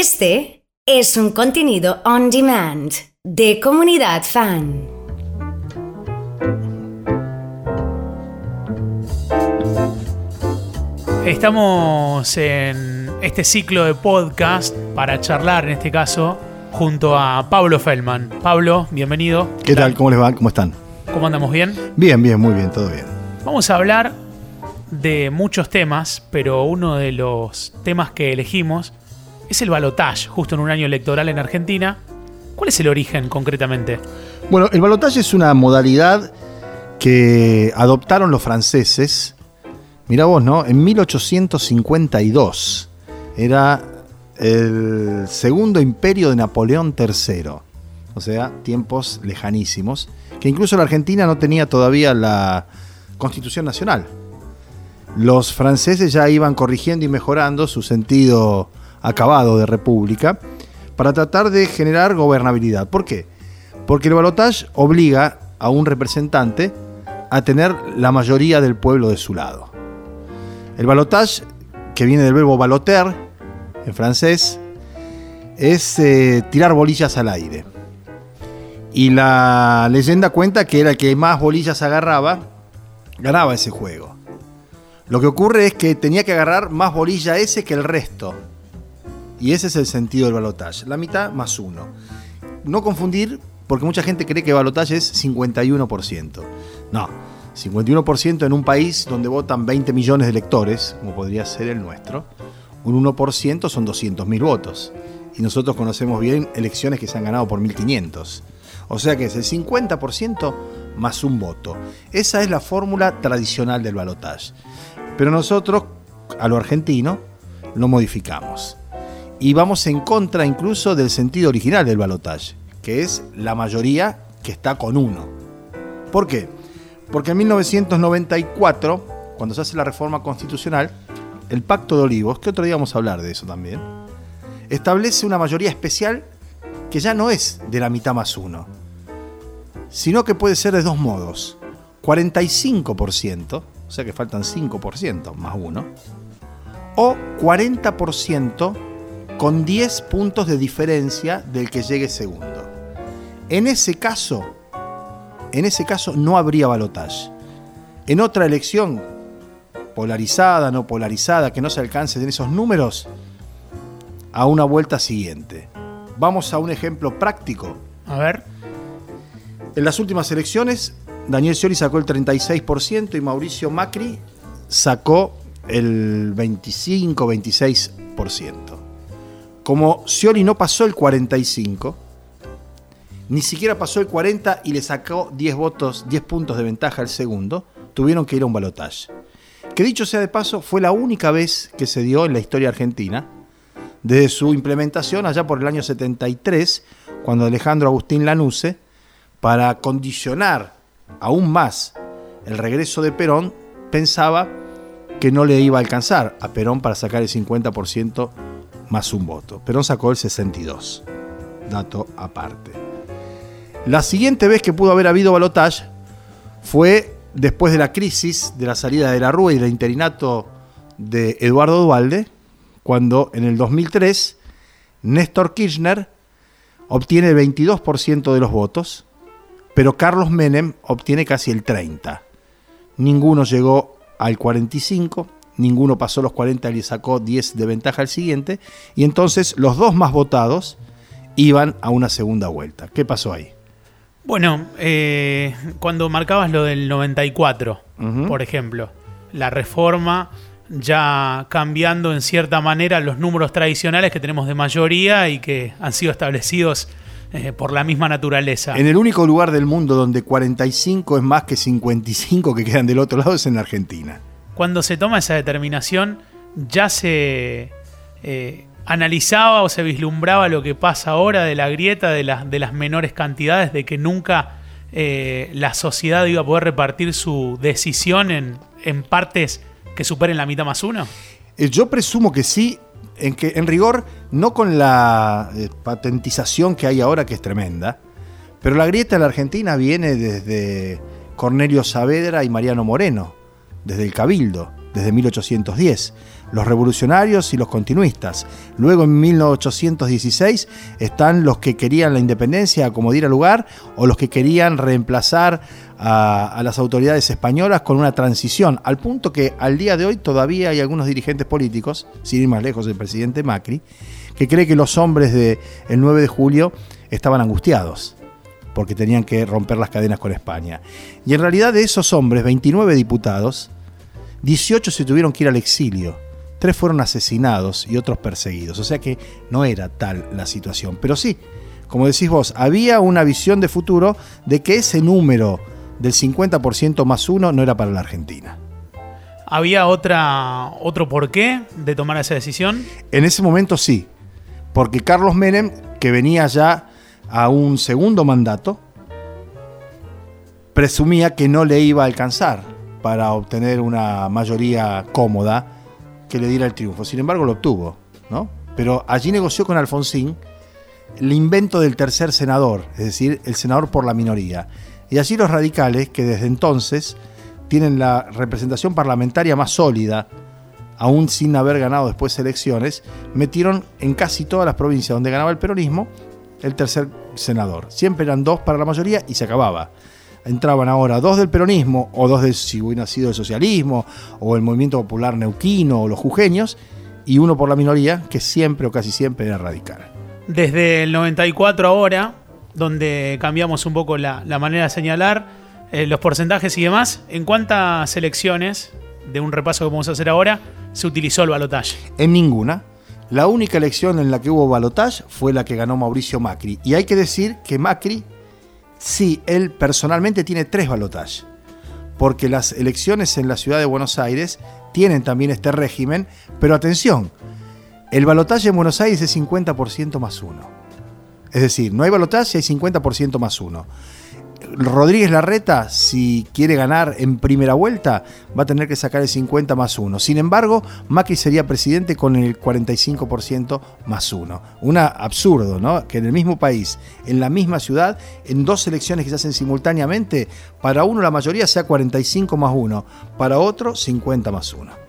Este es un contenido on demand de comunidad fan. Estamos en este ciclo de podcast para charlar, en este caso, junto a Pablo Feldman. Pablo, bienvenido. ¿Qué tal? ¿Cómo les va? ¿Cómo están? ¿Cómo andamos? ¿Bien? Bien, bien, muy bien, todo bien. Vamos a hablar de muchos temas, pero uno de los temas que elegimos es el balotage, justo en un año electoral en Argentina. ¿Cuál es el origen concretamente? Bueno, el balotaje es una modalidad que adoptaron los franceses. Mira vos, ¿no? En 1852. Era el segundo imperio de Napoleón III. O sea, tiempos lejanísimos. Que incluso la Argentina no tenía todavía la Constitución Nacional. Los franceses ya iban corrigiendo y mejorando su sentido acabado de república para tratar de generar gobernabilidad. ¿Por qué? Porque el balotaje obliga a un representante a tener la mayoría del pueblo de su lado. El balotage, que viene del verbo baloter en francés, es eh, tirar bolillas al aire. Y la leyenda cuenta que era el que más bolillas agarraba, ganaba ese juego. Lo que ocurre es que tenía que agarrar más bolilla ese que el resto. Y ese es el sentido del balotaje. La mitad más uno. No confundir, porque mucha gente cree que balotaje es 51%. No, 51% en un país donde votan 20 millones de electores, como podría ser el nuestro, un 1% son 200.000 votos. Y nosotros conocemos bien elecciones que se han ganado por 1.500. O sea que es el 50% más un voto. Esa es la fórmula tradicional del balotaje. Pero nosotros, a lo argentino, lo modificamos. Y vamos en contra incluso del sentido original del balotaje, que es la mayoría que está con uno. ¿Por qué? Porque en 1994, cuando se hace la reforma constitucional, el Pacto de Olivos, que otro día vamos a hablar de eso también, establece una mayoría especial que ya no es de la mitad más uno, sino que puede ser de dos modos. 45%, o sea que faltan 5% más uno, o 40% con 10 puntos de diferencia del que llegue segundo. En ese caso, en ese caso no habría balotaje. En otra elección, polarizada, no polarizada, que no se alcance en esos números, a una vuelta siguiente. Vamos a un ejemplo práctico. A ver. En las últimas elecciones, Daniel Scioli sacó el 36% y Mauricio Macri sacó el 25-26%. Como Scioli no pasó el 45%, ni siquiera pasó el 40 y le sacó 10 votos, 10 puntos de ventaja al segundo, tuvieron que ir a un balotaje. Que dicho sea de paso, fue la única vez que se dio en la historia argentina, desde su implementación allá por el año 73, cuando Alejandro Agustín Lanuse, para condicionar aún más el regreso de Perón, pensaba que no le iba a alcanzar a Perón para sacar el 50% más un voto. Perón sacó el 62. Dato aparte. La siguiente vez que pudo haber habido balotaje fue después de la crisis de la salida de la Rúa y del interinato de Eduardo Dualde, cuando en el 2003 Néstor Kirchner obtiene el 22% de los votos, pero Carlos Menem obtiene casi el 30%. Ninguno llegó al 45%, ninguno pasó los 40 y le sacó 10 de ventaja al siguiente, y entonces los dos más votados iban a una segunda vuelta. ¿Qué pasó ahí? Bueno, eh, cuando marcabas lo del 94, por ejemplo, la reforma ya cambiando en cierta manera los números tradicionales que tenemos de mayoría y que han sido establecidos eh, por la misma naturaleza. En el único lugar del mundo donde 45 es más que 55 que quedan del otro lado es en Argentina. Cuando se toma esa determinación, ya se eh, analizaba o se vislumbraba lo que pasa ahora de la grieta de, las menores cantidades, de que nunca eh, la sociedad iba a poder repartir su decisión en, partes que superen la mitad más uno? Yo presumo que sí, en, que, en rigor, no con la eh, patentización que hay ahora, que es tremenda, pero la grieta en la Argentina viene desde Cornelio Saavedra y Mariano Moreno, desde el Cabildo, desde 1810. los revolucionarios y los continuistas. Luego en 1816 están los que querían la independencia como diera lugar o los que querían reemplazar a, las autoridades españolas con una transición, al punto que al día de hoy todavía hay algunos dirigentes políticos, sin ir más lejos el presidente Macri, que cree que los hombres del 9 de julio estaban angustiados porque tenían que romper las cadenas con España. Y en realidad de esos hombres, 29 diputados, 18 se tuvieron que ir al exilio, tres fueron asesinados y otros perseguidos. O sea que no era tal la situación. Pero sí, como decís vos, había una visión de futuro de que ese número del 50% más uno no era para la Argentina. ¿Había otra, otro porqué de tomar esa decisión? En ese momento sí, porque Carlos Menem, que venía ya a un segundo mandato, presumía que no le iba a alcanzar para obtener una mayoría cómoda que le diera el triunfo. Sin embargo, lo obtuvo, ¿no? Pero allí negoció con Alfonsín el invento del tercer senador, es decir, el senador por la minoría. Y allí los radicales, que desde entonces tienen la representación parlamentaria más sólida, aún sin haber ganado después elecciones, metieron en casi todas las provincias donde ganaba el peronismo el tercer senador. Siempre eran dos para la mayoría y se acababa. Entraban ahora dos del peronismo, o dos de si hubiera sido el socialismo, o el movimiento popular neuquino, o los jujeños, y uno por la minoría, que siempre o casi siempre era radical. Desde el 94 ahora, donde cambiamos un poco la, la manera de señalar eh, los porcentajes y demás, ¿en cuántas elecciones, de un repaso que vamos a hacer ahora, se utilizó el balotaje? En ninguna. La única elección en la que hubo balotaje fue la que ganó Mauricio Macri. Y hay que decir que Macri, sí, él personalmente tiene tres balotajes. Porque las elecciones en la ciudad de Buenos Aires tienen también este régimen. Pero atención, el balotaje en Buenos Aires es 50% más uno. Es decir, no hay balotaje, hay 50% más uno. Rodríguez Larreta, si quiere ganar en primera vuelta, va a tener que sacar el 50 más 1. Sin embargo, Macri sería presidente con el 45% más 1. Un absurdo, ¿no? Que en el mismo país, en la misma ciudad, en dos elecciones que se hacen simultáneamente, para uno la mayoría sea 45 más 1, para otro 50 más 1.